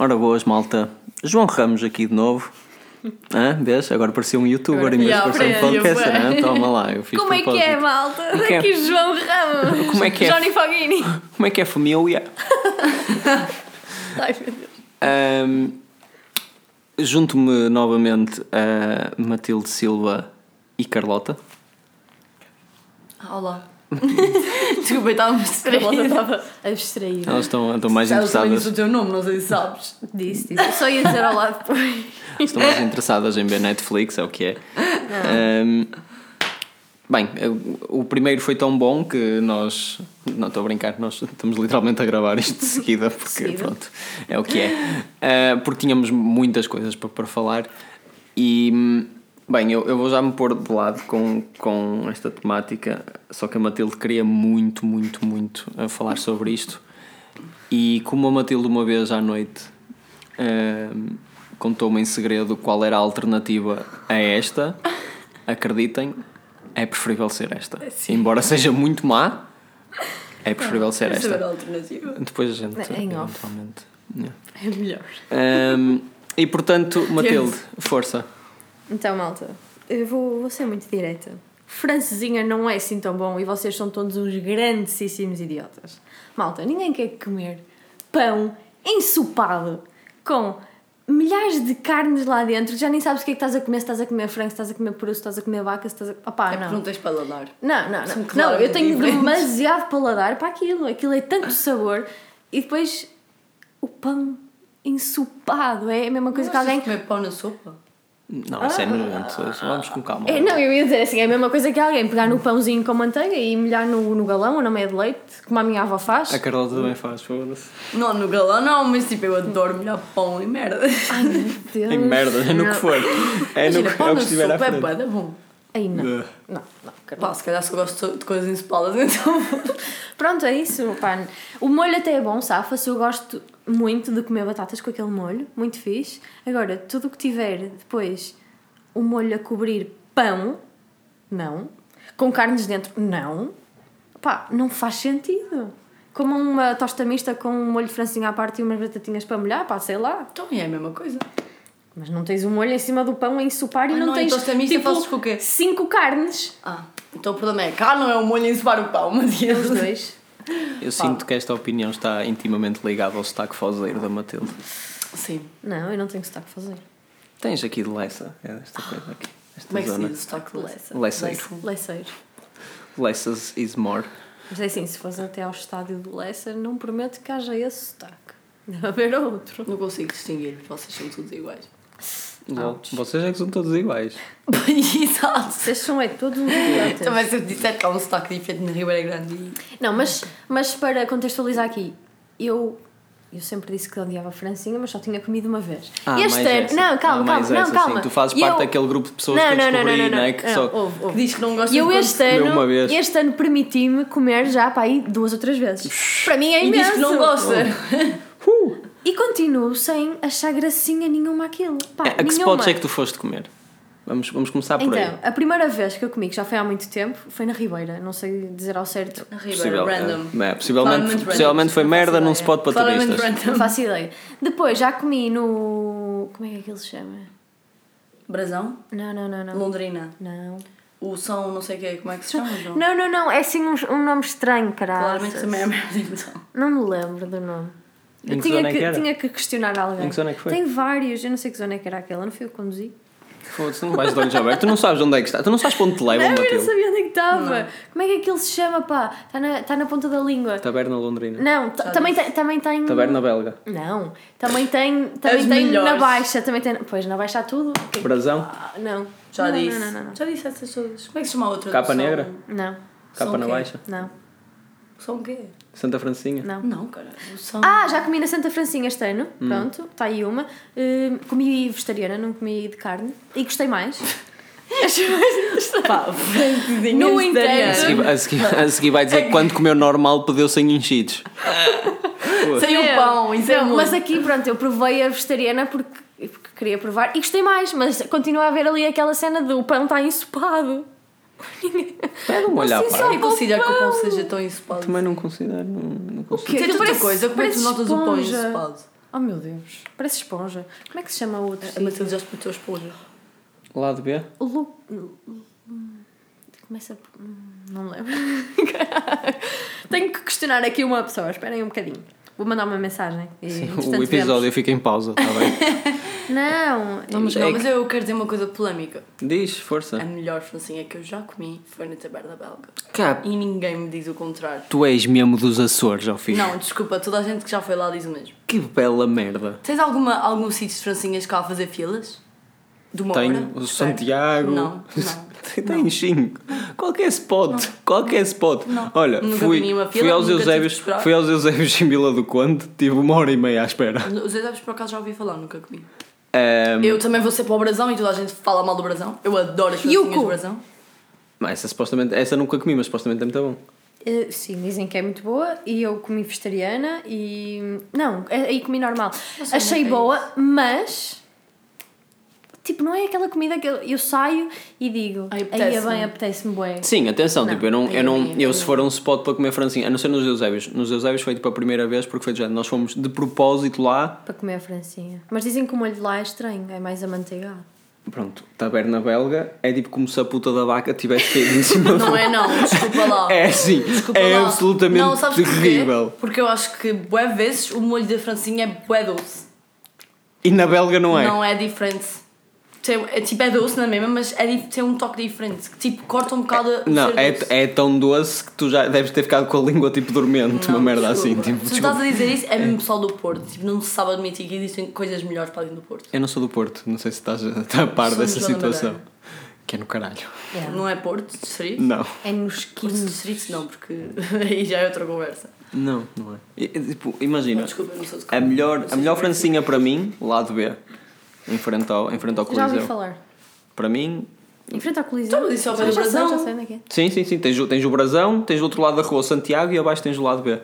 Ora boas, malta. João Ramos aqui de novo. Hã? Vês? Agora parecia um youtuber em vez de parecer um podcaster. bué. hã? Toma lá, eu fiz Como é que é, malta? Como é que é? João Ramos. Como é que é? Johnny Foghini. Como é que é família? Ai, meu Deus. Ahm, Junto-me novamente a Matilde Silva e Carlota. Olá. Desculpa, eu estava a me distrair. Elas estão, estão mais interessadas, o teu nome, não sei se sabes. Disse, disse. Eu Só ia dizer ao lado depois. estão mais interessadas em ver Netflix, é o que é. Ahm, bem, o primeiro foi tão bom que nós. Não estou a brincar, nós estamos literalmente a gravar isto de seguida, porque Seguida. pronto, é o que é. Ah, porque tínhamos muitas coisas para, para falar e. Bem, eu, eu vou já me pôr de lado com, com esta temática, só que a Matilde queria muito, muito, muito a falar sobre isto. E como a Matilde uma vez à noite hum, contou-me em segredo qual era a alternativa a esta, acreditem, é preferível ser esta. Embora seja muito má, é preferível ser a esta. alternativa. Depois a gente, Em off. eventualmente. yeah. É melhor. Hum, e portanto, Matilde, força. Então, malta, eu vou, vou ser muito direta. Francesinha não é assim tão bom e vocês são todos uns grandíssimos idiotas. Malta, ninguém quer comer pão ensopado com milhares de carnes lá dentro. Já nem sabes o que é que estás a comer, se estás a comer frango, se estás a comer peru, se estás a comer vaca, se estás a... Opá, É não. não tens paladar. Não, não, não. Não, claramente eu tenho diferentes. demasiado paladar para aquilo. Aquilo é tanto sabor. E depois o pão ensopado é a mesma coisa que alguém. comer pão na sopa? Não, isso é nojento. Vamos com calma. É, não, eu ia dizer assim, é a mesma coisa que alguém pegar no pãozinho com manteiga e molhar no, no galão ou na meia de leite, como a minha avó faz. A Carlota também faz, foda-se. Não, no galão não, mas tipo, eu adoro molhar pão e merda. Ai meu Deus. Em merda, é no que for. É, no, Imagina, que- pão é o na que estiver à sopa é frente. bué da bom. Ai não. Não, não, Carla. Pá, se calhar só gosto de coisas ensopadas, então... Pronto, é isso, pá. O molho até é bom, safa-se. Eu gosto muito de comer batatas com aquele molho, muito fixe. Agora, tudo o que tiver depois o molho a cobrir pão, não. Com carnes dentro, não. Pá, não faz sentido. Como uma tosta mista com um molho de francinha à parte e umas batatinhas para molhar, pá, sei lá. Então é a mesma coisa. Mas não tens o molho em cima do pão a ensopar e Ah, não, não, tens tosta mista tipo, com o quê? cinco carnes. Ah, então o problema é cá não é o molho em ensopar o pão, mas Os dois. Eu sinto que esta opinião está intimamente ligada ao sotaque fozeiro da Matilde. Sim. Não, eu não tenho sotaque fazer. Tens aqui de Lessa, é esta coisa aqui. Esta Como é que se diz o sotaque de Lessa? Lesseiro. Leceiro. Lessas is more. Mas é assim, se fores até ao estádio do Leicester, não prometo que haja esse sotaque. Deve haver outro. Não consigo distinguir, vocês são todos iguais. Lol. Vocês é que são todos iguais. Exato. Vocês são é todos idiotas. Também se eu disser que há um sotaque diferente na Ribeira Grande e... Não, mas, mas para contextualizar aqui, eu, eu sempre disse que odiava a Francinha, mas só tinha comido uma vez. Ah, este mais ano. essa. Não, calma, Ah, calma. mais não, essa, calma. sim. Tu fazes E parte eu- daquele grupo de pessoas não, que eu não, não, descobri, não, não, não. né, que não. só- Ouve, ouve. Diz que não gosta E eu de este Comeu ano, uma vez. este ano permiti-me comer já para aí duas ou três vezes. Para mim é E imenso. diz que não gosta. E continuo sem achar gracinha nenhuma aquilo. Pá, É, a que nenhuma. spots é que tu foste comer? Vamos, vamos começar por Então, aí. a primeira vez que eu comi, que já foi há muito tempo, foi na Ribeira. Não sei dizer ao certo. Na Ribeira, Possível, random. é, é, possivelmente, Claramente possivelmente foi Não merda num spot para Claramente turistas. Não random. faço ideia. Depois já comi no. Como é que aquilo se chama? Brasão? Não, não, não, não. Londrina. Não. O São, não sei o quê, como é que se chama, João? Não, não, não. É assim um, um nome estranho, caralho. Claramente também é merda, então. Não me lembro do nome. Em Eu que tinha zona é que, que era? tinha que questionar alguém. Em que zona é que foi? Tem vários, eu não sei que zona é que era aquela, não fui eu que conduzi. Foda-se, não vais de olhos abertos. Tu não sabes onde é que está. Tu não sabes para onde te levam, não, eu não sabia onde é que estava. Como é que aquilo se chama, pá? Está na, tá na ponta da língua. Taberna Londrina. Não, t- também, tem, também tem. Taberna Belga. Não, também tem, também As tem na baixa, também tem. Pois, na baixa há tudo. Brasão. Ah, não. Já não, disse. Não, não, não. Já disse essas todas. Como é que se chama a outra? Capa São- negra? Não, Capa São na o quê? baixa. não, São o quê? Santa Francinha. não. Não, cara. São... Ah, já comi na Santa Francinha este ano. Hum. Pronto, está aí uma. Hum, comi vegetariana, não comi de carne. E gostei mais. Achei mais. Pá, No A vegetariana. seguir, a, seguir, a seguir vai dizer que quando comeu normal pediu sem enchidos. Sem o pão, isso é Não, mas aqui, pronto, eu provei a vegetariana porque, porque queria provar e gostei mais, mas continua a haver ali aquela cena do pão está ensopado. Pega uma olhar Vocês para. Ninguém considera que o pão seja tão ensopado. Também não considero. Não, não considero. Aquilo outra parece- coisa, como é que tu notas o pão esponja. ensopado? Oh meu Deus, parece esponja. Como é que se chama o outro? A sítio? Matilde já experimentou esponja. Lado B? O Lu... Começa por... hum, Não me lembro. Tenho que questionar aqui uma pessoa. Esperem um bocadinho. Vou mandar uma mensagem. E, entretanto, O episódio fica em pausa, está bem? Não, Não, mas, É não, que- mas eu quero dizer uma coisa polémica. Diz, força. A melhor francinha que eu já comi foi na taberna belga. Cá, E ninguém me diz o contrário. tu és mesmo dos Açores, ao fim. Não, desculpa, toda a gente que já foi lá diz o mesmo. Que bela merda. Tens alguma, algum sítio de francinhas cá a fazer filas? De uma Tenho hora? o. Santiago. Não, não. Tem cinco. Qualquer spot. Qualquer spot. Não. Olha, Nunca fui, nenhuma fui fila, aos Eusébios. Fui aos Eusébios em Vila do Conde. Tive uma hora e meia à espera. Os Eusébio por acaso já ouvi falar, nunca comi. Ahm, Eu também vou ser para o brasão e toda a gente fala mal do brasão. Eu adoro as Yuko. do brasão. mas essa supostamente. Essa nunca comi, mas supostamente é muito bom. Eh, sim, dizem que é muito boa e eu comi vegetariana e. Não, eh, aí comi normal. Achei boa, mas. Tipo, não é aquela comida que eu, eu saio e digo. Aí é apetece-me. bem, apetece-me bué. Sim, atenção, Não, tipo, eu não, eu não, também, eu também. se for um spot para comer francinha, a não ser nos Eusébios, nos Eusébios foi tipo a primeira vez porque foi género, nós fomos de propósito lá, Para comer a francinha. Mas dizem que o molho de lá é estranho, é mais amanteigado. pronto, taberna belga, é tipo como se a puta da vaca tivesse caído em cima Não é não, desculpa lá. É sim, Desculpa é lá. absolutamente não, sabes porquê? terrível. Porque eu acho que bué vezes o molho da francinha é bué doce. E na belga não é. Não é diferente. Tem, é, tipo, é doce na mesma, mas é, tem um toque diferente. Que tipo, corta um bocado o Não, é, doce. é tão doce que tu já deves ter ficado com a língua tipo dormente, uma Não, merda desculpa. assim. Tipo, Se tu estás a dizer isso, é mesmo pessoal do Porto. Tipo, não se sabe admitir que existem coisas melhores para além do Porto. Eu não sou do Porto, não sei se estás a, estás a par Somos dessa situação. Que é no caralho. Não é Porto, distrito? Não, É nos Porto, 15. distrito não, porque aí já é outra conversa. não, não é. E, Tipo, imagina, Desculpa, eu não sou de a melhor, não a melhor é francinha para mim, lado B, em frente ao, em frente ao Já ouvi Coliseu. falar. Para mim, Em frente ao Coliseu. Então, mas isso é ao pé do já sei, Brasão. já sei onde é que é. sim, sim, sim. Tens, o- tens o Brasão, tens do outro lado da rua o Santiago e abaixo tens o lado B.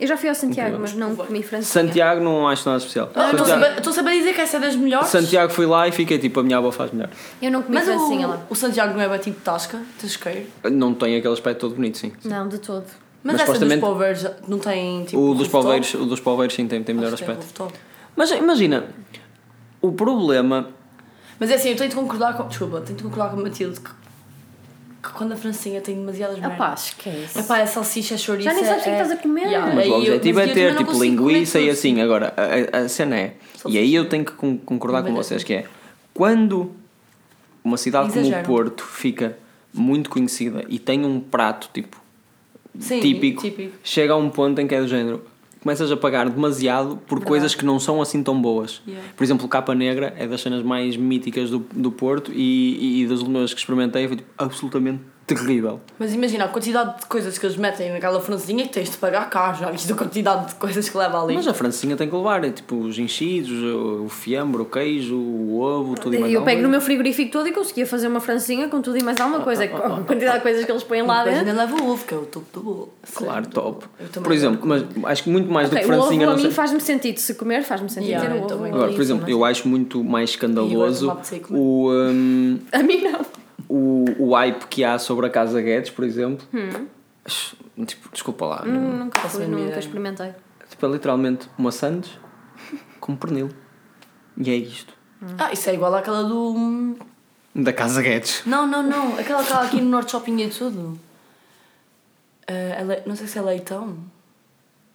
Eu já fui ao Santiago, mas não comi francinha. Santiago não acho nada especial. Ah, Estou sempre- estou sempre a dizer que essa é das melhores. Santiago fui lá e fiquei tipo, a minha avó faz melhor. Eu não comi Mas francinha o, lá. o Santiago não é tipo tasca, tasqueiro. Não tem aquele aspecto todo bonito, sim. Não, de todo. Mas, Mas essa dos poveiros não tem tipo. o, dos poveiros, o dos poveiros sim tem, tem melhor aspecto. Mas imagina, o problema. Mas é assim, eu tenho de concordar com. Desculpa, tenho de concordar com a Matilde que, que quando a francinha tem demasiadas merdas. pá, esquece. É pá, é salsicha, chouriça. Já nem sabes o que é é que estás a comer. Yeah, Mas aí o eu- objetivo mas é ter tipo linguiça e assim. Agora, a, a- a cena é. E aí eu tenho que con- concordar com Também vocês que é quando uma cidade como o. Porto fica muito conhecida e tem um prato tipo Sim, típico, típico. chega a um ponto em que é do género começas a pagar demasiado por coisas que não são assim tão boas. Yeah. Por exemplo, Capa Negra é das cenas mais míticas do, do Porto e, e das últimas que experimentei foi tipo, absolutamente terrível. Mas imagina a quantidade de coisas que eles metem naquela francesinha que tens de pagar cá, já viste a quantidade de coisas que leva ali. Mas a francinha tem que levar, é tipo os enchidos, o fiambre, o queijo, o ovo, tudo e mais Eu alguma pego no meu frigorífico todo e conseguia fazer uma francinha com tudo e mais alguma coisa. A quantidade de coisas que eles põem lá dentro. ainda leva o ovo, que é o topo do bolo. Claro, top. Eu também Por exemplo, mas acho que muito mais Ok, do que o ovo francinha a mim sei. faz-me sentido. Se comer, faz-me sentido Yeah, ter o ovo. Agora, por em exemplo, eu acho muito mais escandaloso o, hum, A mim não. O, o hype que há sobre a Casa Guedes, por exemplo. Tipo, desculpa lá. não- Hum, Nunca Faço fui, nunca ideia. experimentei. Tipo, é literalmente uma sandes com pernil. E é isto. Ah, isso é igual àquela do. Da Casa Guedes. Não, não, não. Aquela que há aqui no Norte Shopping e tudo. Ah, é le- Não sei se é leitão.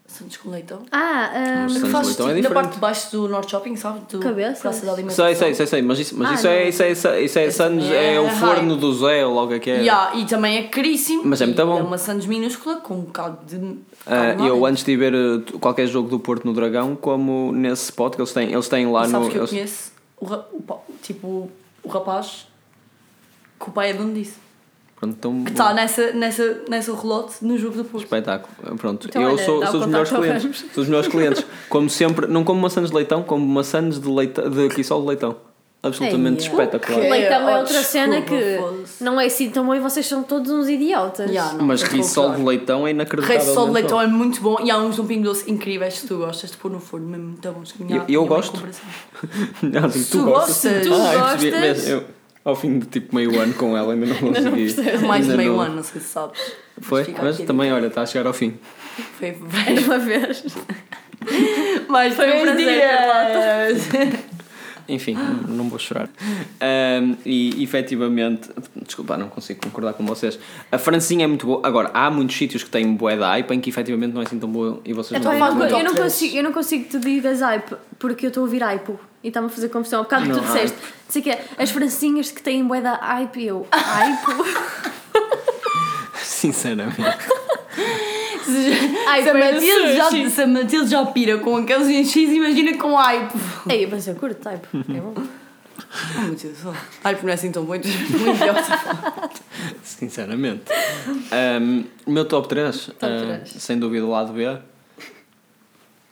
Santos com leitão. Ah, ah, Mas Que Santos faz leitão é tipo, na diferente. parte de baixo do Norte Shopping, sabe? Do Cabeças? Praça da Alimentação. Sei, sei, sei, sei, mas isso, mas Ah, isso, é, isso é, isso é, isso é, sandes, também é o é forno do Zé, ou logo é que é. Yeah, e também é caríssimo. Mas é muito bom. É uma Santos minúscula com um bocado de. Ah, lá eu antes de ver uh, qualquer jogo do Porto no Dragão, como nesse spot que eles têm, eles têm lá E sabes no. que eu eles- conheço o, ra- o tipo o rapaz que o pai é dono disso. Pronto, então, Que está nessa, nessa, nessa relote no jogo do Porto. Espetáculo. Pronto, Então, eu olha, sou, sou os melhores clientes. Sou os melhores clientes. Como sempre, não como maçãs de leitão, como maçãs de leitão, de quissol de leitão. Absolutamente Ei, espetacular. ok. leitão é Oh, outra cena que não é assim tão bom e vocês são todos uns idiotas. Yeah, não, Mas que rissol de leitão é inacreditável. Rei sol de leitão é muito bom e há uns de um pingo doce incríveis que tu gostas de pôr no forno, mesmo muito bons. que minha- Eu- eu gosto. Não, assim, Tu gostas? Tu Ah, eu percebi. gostas? Eu, ao fim de tipo meio ano com ela ainda não consegui. Mais de meio não- ano, não sei se sabes. Foi? Mas aqui. também, olha, está a chegar ao fim. Foi. Era uma vez. Mais Foi um prazer, dias. Enfim, não- vou chorar. Ahm, e efetivamente, desculpa, não consigo concordar com vocês. A francinha é muito boa. Agora, há muitos sítios que têm bué de hype em que efetivamente não é assim tão boa e vocês Então não uma eu, top não consigo, eu não consigo que tu digas hype porque eu estou a ouvir hype e está-me a fazer confusão. Há bocado que tu disseste, sei que é, as francinhas que têm bué da hype eu, hype? Sinceramente. Ai, se, a Matilde já, se a Matilde já pira com aqueles enchis, imagina com hype. Ei, mas eu curto hype, é bom. Oh, meu Deus. Hype não é assim tão bom, então muito pior. Sinceramente. Ahm, O meu top 3, três. sem dúvida, o lado B.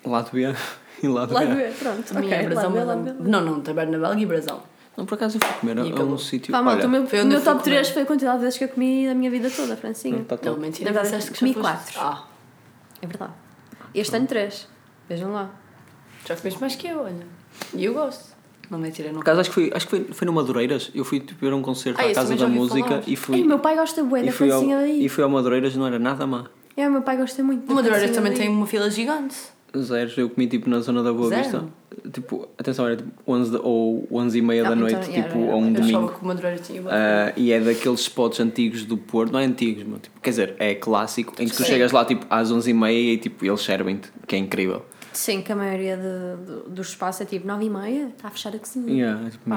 Lado B e lado Lá B. ver, pronto, é brasão, ver, lá mas- ver. Não, não, taberna belga e brasão. Não, por acaso eu fui comer a, E um sítio. Pá, malta, Olha, o meu, foi o onde meu eu fui top comer. 3 foi a quantidade de vezes que eu comi da minha vida toda, francinha. não tá Não, top. mentira, Na verdade, disseste que comi foste- quatro. Ah, É verdade. Este ano 3. Vejam lá. já comeste mais que eu, olha. E eu gosto. Não, mentira, não. Por acaso acho que foi, acho que foi, foi no Madureiras. Eu fui tipo, ver um concerto Ah, à esse Casa também da já ouvi Música falar. e fui. Ei, o meu pai gosta bué e da fui, ao, francinha daí. e fui ao Madureiras não era nada má. É, o meu pai gosta muito da O Madureira francinha também daí. tem uma fila gigante. Zero, eu comi tipo na zona da Boa Zero? Vista. Tipo, atenção, era tipo 11 da- ou 11 e meia Ah, da então, noite, yeah, tipo, yeah, a um yeah. Domingo. que o Madureira tinha uma Ah, e é daqueles spots antigos do Porto, não é antigos, mas, tipo, quer dizer, é clássico, em que tu Sim. chegas lá tipo às 11h30 e tipo, eles servem-te, que é incrível. Sim, que a maioria de, do, do espaço é tipo 9 e meia, está a fechar a cozinha. Yeah, é tipo,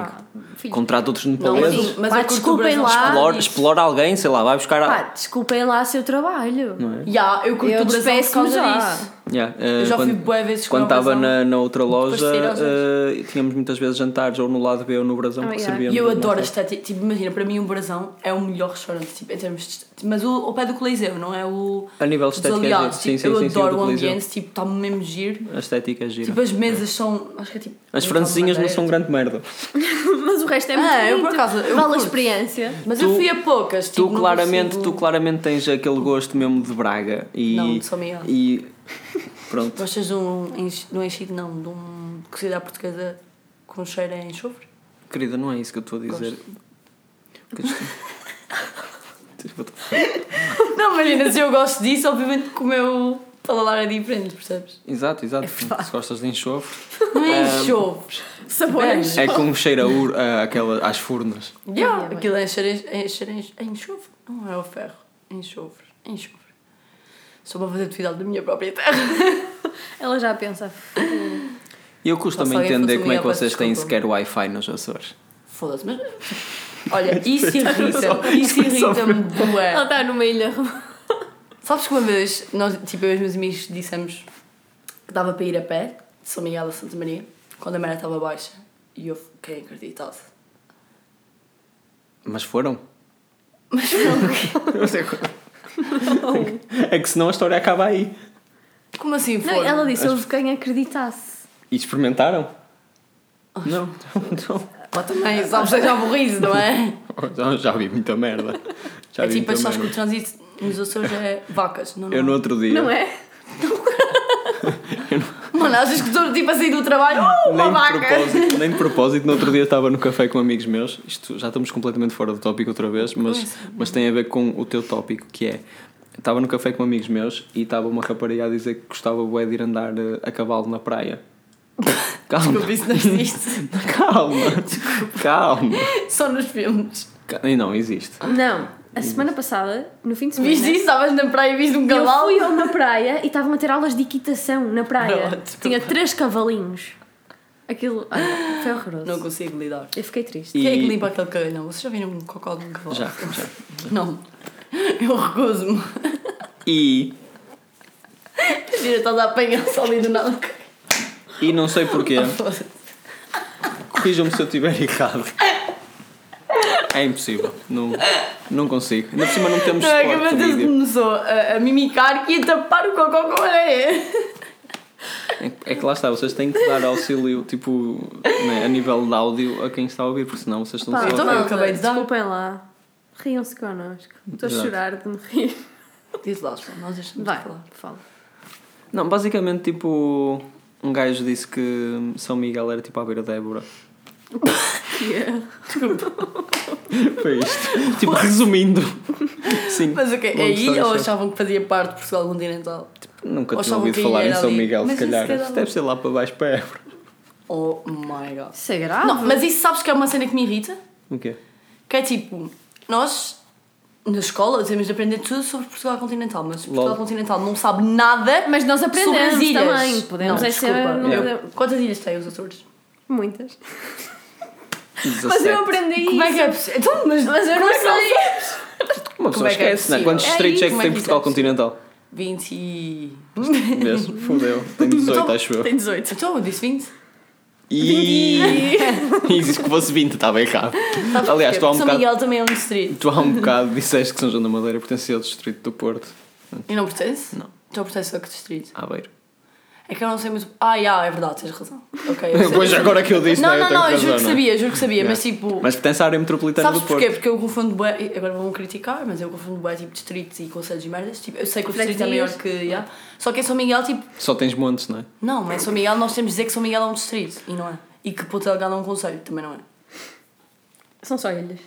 filho. Contrata outros Não, mas, Pá, desculpem lá. explora, explora alguém, sei lá, vai buscar. Pá, A... desculpem lá seu trabalho. Não é? Já, eu curto Eu o brasão por causa disso. Yeah, ah, Eu já fui quando- bué vezes Quando o estava na, na outra loja, ah, tínhamos muitas vezes jantares ou no lado B ou no Brasão, Oh, porque yeah. E eu adoro a. Tipo, imagina, para mim um brasão é o melhor restaurante, tipo, em termos de... Mas o, ao pé do Coliseu, não é o... A nível estético é giro. Sim, tipo, sim, eu sim, adoro do o ambiente, tipo, está mesmo giro. A estética é gira. Tipo, as mesas são... Acho que é tipo... As francinhas não são tipo. grande merda. Mas o resto é muito Ah, eu por acaso, eu Vale a experiência. Mas Tu- eu fui a poucas, tipo, Tu claramente, consigo- tu claramente tens aquele gosto mesmo de Braga e. Não, de São Miguel. Pronto. Gostas de um... enchi- Não enchido, não. De um... Cozida à portuguesa com cheiro a enxofre? Querida, não é isso que eu estou a dizer. Não, imagina, se eu gosto disso, obviamente que o meu paladar é diferente, percebes? Exato, exato. Se gostas de enxofre. Não é enxofre. Sabores. É com cheiro a ur, a, aquela, às furnas. Yeah, Yeah, aquilo é cheiro a- é cheiro a enxofre. Não é o ferro. É enxofre. É enxofre. Só para fazer atividade da minha própria terra. Ela já pensa. E eu alguém entender como é que vocês têm sequer Wi-Fi nos Açores. Foda-se, mas. Olha, isso irrita-me. Isso irrita-me Ela está numa ilha. Sabes que uma vez, nós, tipo, eu e os meus amigos dissemos que dava para ir a pé de São Miguel a Santa Maria quando a maré estava baixa. E eu fiquei acreditado. Mas foram? Mas não. É que senão a história acaba aí. Como assim Não, foi? ela disse houve quem acreditasse. E experimentaram? Não, não. Pá, também, sabes, seja aborrido, não é? Já, já vi muita merda. Já é vi tipo, muita achas que o merda. trânsito nos Açores é vacas. Não, Eu não. no outro dia. Não é? Mano, achas que estou tipo a sair do trabalho? Oh, uma Nem vaca! propósito, nem de propósito, no outro dia estava no café com amigos meus. Isto já estamos completamente fora do tópico outra vez, mas, mas tem a ver com o teu tópico, que é. Estava no café com amigos meus e estava uma rapariga a dizer que gostava bué de ir andar eh, a cavalo na praia. Calma, Desculpa, isso não existe. calma, calma. Só nos filmes. E não, existe. Não. A semana passada, no fim de semana. Viste isso? Estavas na praia e viste um Eu cavalo? fui a uma praia e estavam a ter aulas de equitação na praia. Pronto. Tinha três cavalinhos. Aquilo olha, foi horroroso. Não consigo lidar. Eu fiquei triste. E- Quem é que limpa aquele cagalhão? Vocês já viram um cocó de um cavalo? Já, já. Não. Eu recuso-me. E, Vira, estás a apanhar só ali do nada. e não sei porquê, corrijam-me se eu estiver errado. É impossível, não, não consigo. Ainda por cima não temos Não é que a Matheus começou a, a mimicar que ia tapar o cocó com a areia. É, é que lá está, vocês têm que dar auxílio, tipo, né, a nível de áudio a quem está a ouvir, porque senão vocês estão Pá, só. então eu malta, acabei de dar. Desculpem lá. Riam-se connosco. Estou a Exato. chorar de me rir. Diz lá, nós deixamos Vai, de falar. fala. Não, basicamente, tipo, um gajo disse que São Miguel era tipo à beira da Évora. Foi isto. tipo, resumindo, Sim. Mas o quê? Uma Aí mistura ou achavam que fazia parte de Portugal continental? Nunca Ou tinha ouvido que falar em São ali. Miguel, Mas se calhar. se calhar Isso deve ser lá para baixo para Évora. Oh my god. Isso é grave. Não, mas isso sabes que é uma cena que me irrita? O quê? Que é tipo, nós na escola temos de aprender tudo sobre Portugal continental, mas Portugal continental não sabe nada Mas nós sobre aprendemos as ilhas. também. Podemos não, é ser. não Quantas ilhas têm os Açores? Muitas. 17. Mas eu aprendi Como é que é isso. possível? Então, mas, Mas eu como não é não sei. sabes? Uma pessoa Como é é esquece, não é? Quantos É distritos é, isso, que é tem Portugal isso é continental? 20 e... Vês? Fudeu. Tem 18, acho eu. Tem 18. Então, eu disse 20. E. E disse que fosse 20, estava errado. Aliás, tu há um São bocado. Miguel também é um distrito. Tu há um bocado disseste que São João da Madeira pertencia ao distrito do Porto. E não pertence? Não. Então pertence a que distrito? Aveiro. É que eu não sei muito... Ah, já, é verdade, tens razão. Ok, eu sei. Pois agora que eu disse, Não, eu não, tenho não, eu razão, juro que é? sabia, juro que sabia, Yeah. mas tipo... Mas pertence à área metropolitana Sabes do Porto. porquê? Porque eu confundo bué, agora vão criticar, mas eu confundo bué tipo distritos e conselhos e merdas. Tipo, eu sei que o distrito é maior que. Yeah. Só que em São Miguel, tipo, Só tens montes, não é? não, mas em São Miguel nós temos de dizer que São Miguel é um distrito e não é. E que Ponta Delgada é um conselho, também não é. São só ilhas.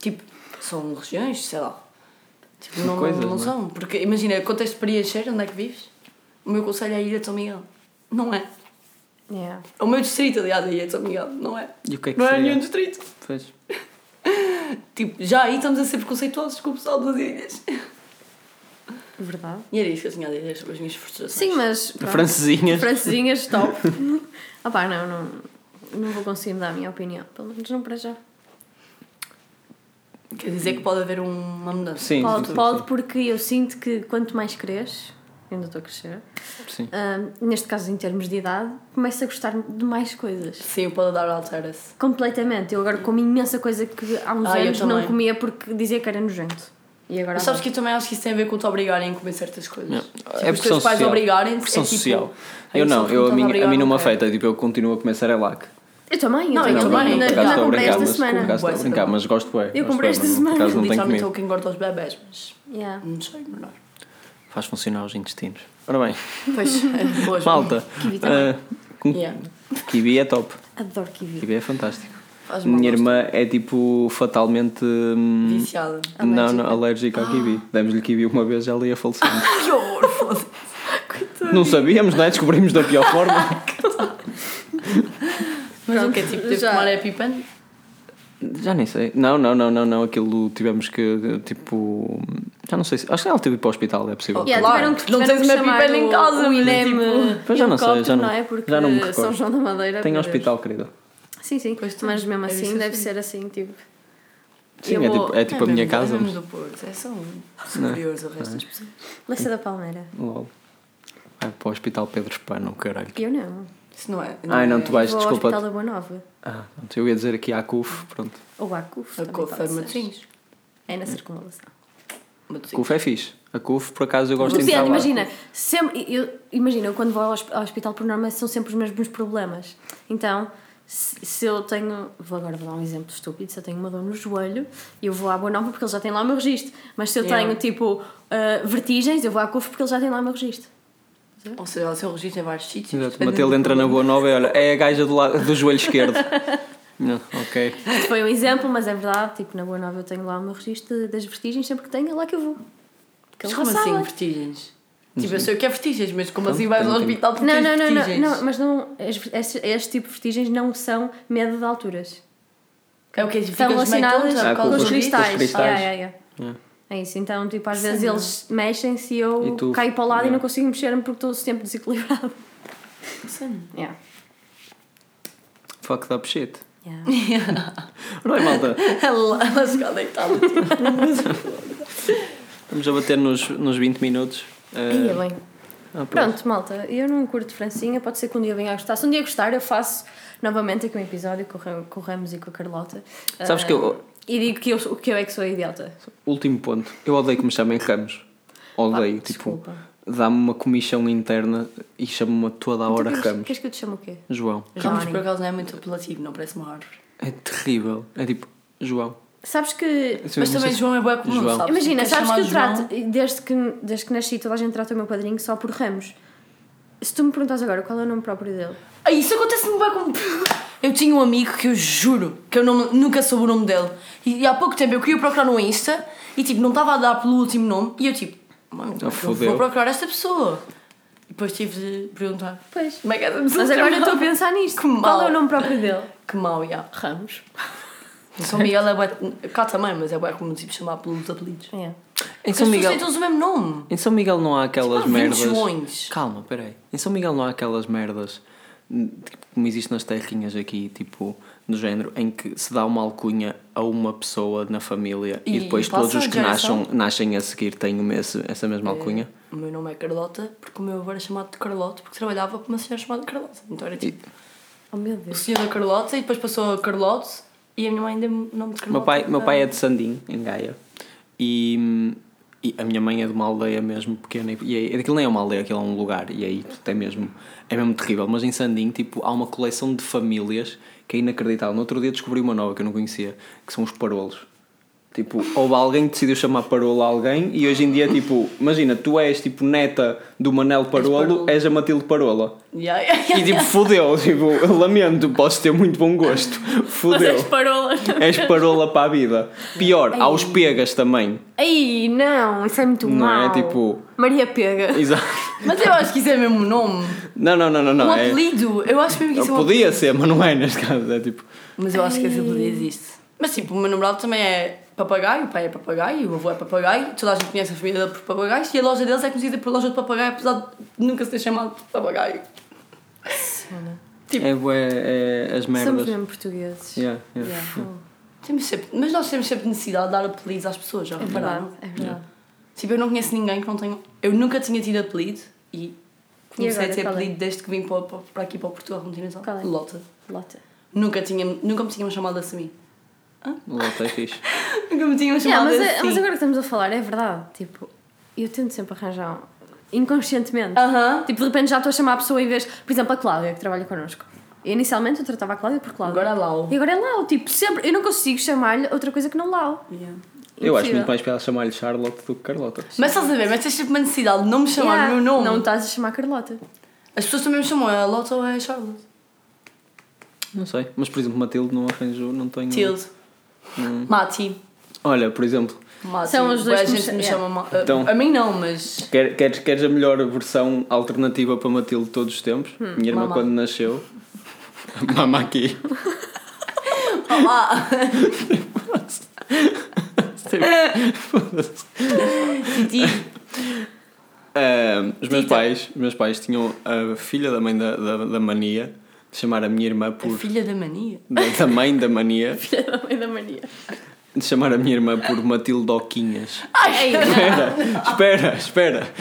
Tipo, são regiões, sei lá. Tipo, não, Coisas, não, não não é? são. Porque imagina, contexto para encher, onde é que vives? O meu conselho é a Ilha de São Miguel. Não é. Yeah. O meu distrito, aliás, é a Ilha de São Miguel. Não é. E o que é que Não é seria? nenhum distrito. Pois. Tipo, já aí estamos a ser preconceituosos com o pessoal das ilhas. Verdade. E era isso que eu tinha a dizer sobre as minhas frustrações. Sim, mas. pronto. Francesinhas. Francesinhas, top. ah pá, não, não, não vou conseguir dar a minha opinião. Pelo menos não para já. Quer dizer que pode haver um- uma mudança. Sim, Pode, sim, pode, porque eu sinto que quanto mais cresces, ainda estou a crescer, Sim. hum, neste caso em termos de idade, começo a gostar de mais coisas. Sim, o paladar altera-se. Completamente. Eu agora como imensa coisa que há uns Ah, eu anos não também. comia porque dizia que era nojento. E agora Mas sabes que eu também acho que isso tem a ver com te obrigarem a comer certas coisas. Yeah. Tipo, É os teus pais social. obrigarem Pressão é tipo, social. "Ai, Eu não, eu, a, mim, a mim não me não quero." afeta. Tipo, eu continuo a comer Cerelac. Eu também, Não, eu eu também. também, Por acaso na estou a comprei esta semana. por acaso estou a brincar, mas gosto bem. Eu comprei esta semana. não Literalmente é o que engorda os bebés, mas Yeah. não sei, melhor. Faz funcionar os intestinos. Ora bem, Pois, é, boas. malta. Kiwi também. ah, com- Yeah. Kiwi é top. Adoro kiwi. Kiwi é fantástico. Faz minha gosto. irmã é tipo fatalmente. hum, Viciada. Não, não, Alérgica. ao kiwi. Demos-lhe kiwi uma vez e ela ia falecendo. Que horror, foda-se. não sabíamos, não é? Descobrimos da pior forma. Mas o que Tipo, teve que tomar EpiPen? Já nem sei. Não, não, não, não, não. Aquilo tivemos que, tipo. Já não sei se. Acho que ela teve ir para o hospital, é possível. Yeah, Claro, tiveram que, não tens que uma chamar pipa em o- casa, o é INEM tipo- Pois já não sei, já não- é? Porque já não me recordo. São João da Madeira. Tem hospital, querida. Sim, sim. Pois. Mas mesmo assim deve assim. ser assim, tipo. Sim, é tipo, é tipo a minha casa. É mas- mesmo do Porto, é são superiores ao resto das pessoas. Leça da Palmeira. Lol. Vai para o hospital Pedro Espano, caralho. Eu não. Isso não é. Ai, não, é- tu vais, Vou ao desculpa. Hospital da Boa Nova. Ah, pronto, eu ia dizer aqui à CUF, pronto. Ou à CUF. A é ser. Matosinhos. É na circunvalação. A. CUF é fixe. A CUF, por acaso, eu gosto de entrar lá. imagina, sempre, eu, imagina, eu quando vou ao hosp- ao hospital por norma são sempre os mesmos problemas. Então, se, se eu tenho, vou agora vou dar um exemplo estúpido, se eu tenho uma dor no joelho, eu vou à Boa Nova porque ele já tem lá o meu registro. Mas se eu Yeah. tenho tipo ah, vertigens, eu vou à CUF porque ele já tem lá o meu registro. Ou seja, o seu registro em vários sítios. Exato. Matilde entra na. Boa Nova e olha, é a gaja do, lado, do joelho esquerdo. Não, ok. Isto foi um exemplo, mas é verdade, tipo, na Boa Nova eu tenho lá o meu registro das vertigens, sempre que tenho é lá que eu vou. Porque Mas como assim, vertigens? Tipo, eu sei o que é vertigens, mas como Pronto, assim vais ao hospital porque Não, tens não, não, não, vertigens? não, mas não, este, este, tipo de vertigens não são medo de alturas. É o que Ficas Estão relacionadas Ah, com causa os cristais. Com cristais. Yeah, yeah, yeah. É. É isso, então, tipo, às Sim, vezes não. eles mexem-se e eu E caio para o lado e não consigo mexer-me porque estou sempre desequilibrado. Sim. Yeah. Fucked up shit. Yeah. Ora bem, malta. Ela ela se fica deitada. Vamos a bater nos, nos 20 minutos. Aí é Uh, bem. ah, pronto. Malta, eu não curto Francinha, pode ser que um dia venha a gostar. Se um dia gostar, eu faço novamente aqui um episódio com com o Ramos e com a Carlota. Sabes Ah, que eu- E digo que eu, que eu é que sou idiota. Último ponto. Eu odeio que me chamem Ramos. Odeio. Pá, tipo, desculpa. Dá-me uma comissão interna e chama-me a toda a hora Então, queres- Ramos. Queres que eu te chame o quê? João. Ramos por acaso não é muito apelativo, não parece uma árvore. É terrível. É tipo, João. Sabes que Assim, Mas também se- João é bué comum, João. sabes? Imagina, Queres sabes que eu trato, desde que, desde que nasci, toda a gente trata o meu padrinho só por ramos. Se tu me perguntas agora qual é o nome próprio dele, Ah, isso acontece-me bem com. Eu tinha um amigo que eu juro que eu não, nunca soube o nome dele. E, e há pouco tempo eu queria procurar no Insta e tipo, não estava a dar pelo último nome e eu tipo, mano, vou procurar esta pessoa. E depois tive de perguntar. Pois. Como é que é essa pessoa? Mas agora estou a pensar nisto. Que Qual mal. é o nome próprio dele? Que mau, já. Ramos. São Miguel é bué. Cá também, mas é bué como tipo chamar pelos apelidos. É. Em São Miguel, têm todos o mesmo nome. em São Miguel não há aquelas Há 20 merdas. Joões. Calma, peraí. Em São Miguel não há aquelas merdas hum, tipo, como existe nas terrinhas aqui, tipo, do género, em que se dá uma alcunha a uma pessoa na família e, E depois todos os que nascem, nascem a seguir têm o mes- essa mesma alcunha. O meu nome é Carlota porque o meu avô era chamado de Carlota porque trabalhava com uma senhora chamada Carlota. Então era tipo Oh meu o Deus. senhor da Carlota e depois passou a Carlote e a minha mãe deu-me o nome de O Carlota. meu pai, meu pai é de Sandim, em Gaia. E, e a minha mãe é de uma aldeia mesmo pequena. E é, aquilo nem é uma aldeia, aquilo é um lugar. E aí é mesmo, é mesmo terrível. Mas em Sandim, tipo, há uma coleção de famílias que é inacreditável. No outro dia descobri uma nova que eu não conhecia, que são os parolos. Tipo, houve alguém que decidiu chamar Parola a alguém e hoje em dia, tipo, imagina, tu és tipo neta do Manel Parolo, Parolo. és a Matilde Parola. Yeah, yeah, yeah. E tipo, fodeu, tipo, lamento, podes ter muito bom gosto. Fodeu. Vocês parolas. És parola para a vida. Pior, há os pegas também. Ei, não, isso é muito Não é? mau. Tipo- Maria Pega. Exato. Mas eu acho que isso é mesmo nome. Não, não, não, não. não um é, apelido. Eu acho mesmo que isso é um podia apelido. ser, mas não é neste caso. É tipo. Mas eu acho que esse apelido existe. Mas tipo, o meu namorado também é papagaio, o pai é papagaio, o avô é papagaio, toda a gente conhece a família dele por papagaios e a loja deles é conhecida por loja de papagaio, apesar de nunca se ter chamado de papagaio. Tipo- É, bué, é as Somos merdas. mesmo portugueses. Yeah, yeah. Yeah. Temos sempre, mas nós temos sempre necessidade de dar apelidos às pessoas, já É verdade, repararam? é verdade. Tipo, eu não conheço ninguém que não tenha. Eu nunca tinha tido apelido e comecei agora, a ter é? apelido desde que vim para, para, para aqui para o Portugal é? Lota. Lota. Nunca, tinha, nunca me tinham chamado assim. Lota é fixe. Nunca me tinham Yeah, chamado mas, é- assim. mas agora que estamos a falar, é verdade. Tipo, eu tento sempre arranjar um- inconscientemente. Aham. Tipo, de repente já estou a chamar a pessoa em vez. Por exemplo, a Cláudia, que trabalha connosco. Inicialmente eu tratava a Cláudia por Cláudia. Agora é Lau. E agora é Lau. Tipo, sempre. Eu não consigo chamar-lhe outra coisa que não Lau. Yeah. Eu acho muito mais piada chamar-lhe Charlotte do que Carlota. Mas estás a ver, mas tens sempre uma necessidade de não me chamar Yeah, o meu nome. Não estás a chamar Carlota. As pessoas também me chamam, é a Lota ou é a Charlotte? Não sei. Mas por exemplo, Matilde não arranjo, não tenho. Tilde. Hum. Mati. Olha, por exemplo, Mati. São os dois que me gente me chama Ma- a- Então- A mim não, mas. quer, queres, queres a melhor versão alternativa para Matilde de todos os tempos? Minha irmã, Mamá. quando nasceu. Mama aqui. Olá! Titi. Ah, os meus Tita. pais, os meus pais tinham a filha da mãe da, da, da mania chamar a minha irmã A por filha da mania. da, da mãe da mania Filha da mãe da mania. de chamar a minha irmã por Matilde Doquinhas. Ei, Espera, espera, espera.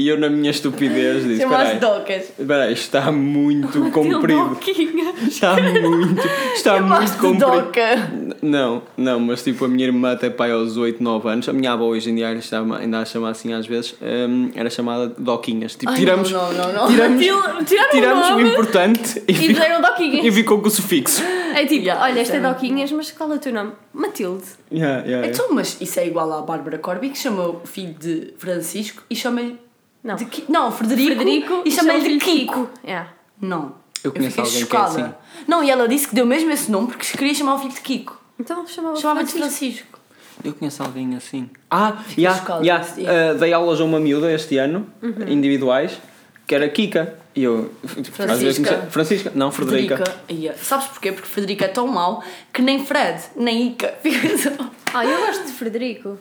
E eu na minha estupidez disse, Chamaste Docas. espera aí, está muito comprido. Doquinha. Está muito, está muito comprido. Doca. Não, não, mas tipo a minha irmã até pai aos 8, 9 anos, a minha avó hoje em dia ainda, chama- ainda a chama assim às vezes, hum, era chamada Doquinhas. Tipo, Ai, tiramos, Não, não, não. tiramos, tiraram tiramos o importante e, e fico- fizeram Doquinhas. e ficou com o sufixo. É tipo, Yeah, olha, esta é Doquinhas, mas qual é o teu nome? Matilde. Yeah, yeah, yeah. Então, mas isso é igual à Bárbara Corby, que chama o filho de Francisco e chama-lhe. Não. de Ki- Não, Frederico. Frederico e chama-lhe de Kiko. Yeah. Não. Eu conheço fiquei alguém que é chocada. assim. Não, e ela disse que deu mesmo esse nome porque queria chamar o filho de Kiko. Então chamava Chamava de Francisco. Francisco. Eu conheço alguém assim. Ah, já, chocada já. dia. Uh, dei aulas a uma miúda este ano, Uhum. individuais, que era Kika. E eu. tipo, às vezes Francisca. Francisca? Não, Frederica. Ia. Sabes porquê? Porque Frederico é tão mau que nem Fred, nem Ica. Fica só. Ah, eu gosto de Frederico.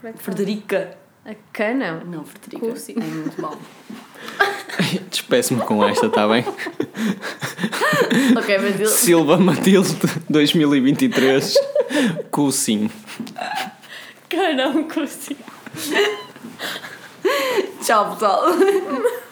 Por acaso. Frederica. A K não. Frederica. Cu, sim. É muito mau. Despeço-me com esta, está bem? ok, eu. Silva Matilde 2023, com sim. K não, cu sim. Tchau, pessoal.